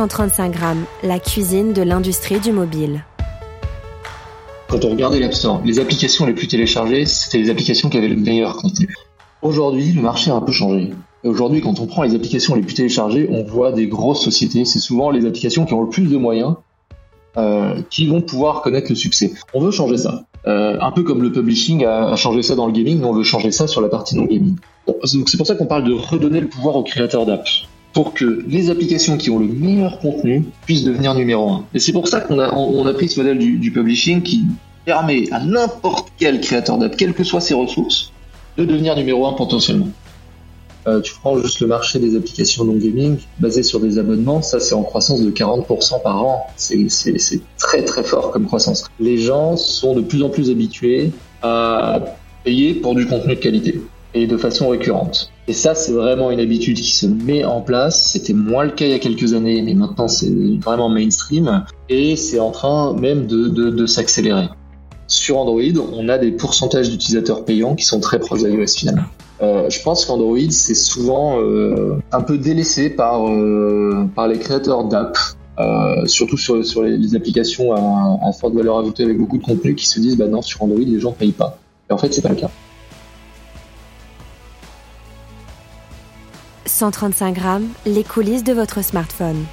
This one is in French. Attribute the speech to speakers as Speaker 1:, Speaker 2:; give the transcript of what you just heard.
Speaker 1: 135 grammes, la cuisine de l'industrie du mobile.
Speaker 2: Quand on regardait l'App Store, les applications les plus téléchargées, c'était les applications qui avaient le meilleur contenu. Aujourd'hui, le marché a un peu changé. Aujourd'hui, quand on prend les applications les plus téléchargées, on voit des grosses sociétés. C'est souvent les applications qui ont le plus de moyens euh, qui vont pouvoir connaître le succès. On veut changer ça. Euh, un peu comme le publishing a, changé ça dans le gaming, nous on veut changer ça sur la partie non gaming. donc c'est pour ça qu'on parle de redonner le pouvoir aux créateurs d'apps pour que les applications qui ont le meilleur contenu puissent devenir numéro un. Et c'est pour ça qu'on a, on, a pris ce modèle du, publishing qui permet à n'importe quel créateur d'app, quelles que soient ses ressources, de devenir numéro un potentiellement. Euh, tu prends juste le marché des applications non gaming basé sur des abonnements, ça c'est en croissance de 40% par an. C'est très très fort comme croissance. Les gens sont de plus en plus habitués à payer pour du contenu de qualité et de façon récurrente. Et ça, c'est vraiment une habitude qui se met en place. C'était moins le cas il y a quelques années, mais maintenant c'est vraiment mainstream et c'est en train même de, de, de s'accélérer. Sur Android, on a des pourcentages d'utilisateurs payants qui sont très proches d'iOS finalement. Euh, je pense qu'Android c'est souvent euh, un peu délaissé par euh, par les créateurs d'app, surtout sur, sur les, applications à, à, forte valeur ajoutée avec beaucoup de contenu qui se disent bah non sur Android les gens payent pas. Et en fait c'est pas le cas.
Speaker 1: 135 grammes, les coulisses de votre smartphone.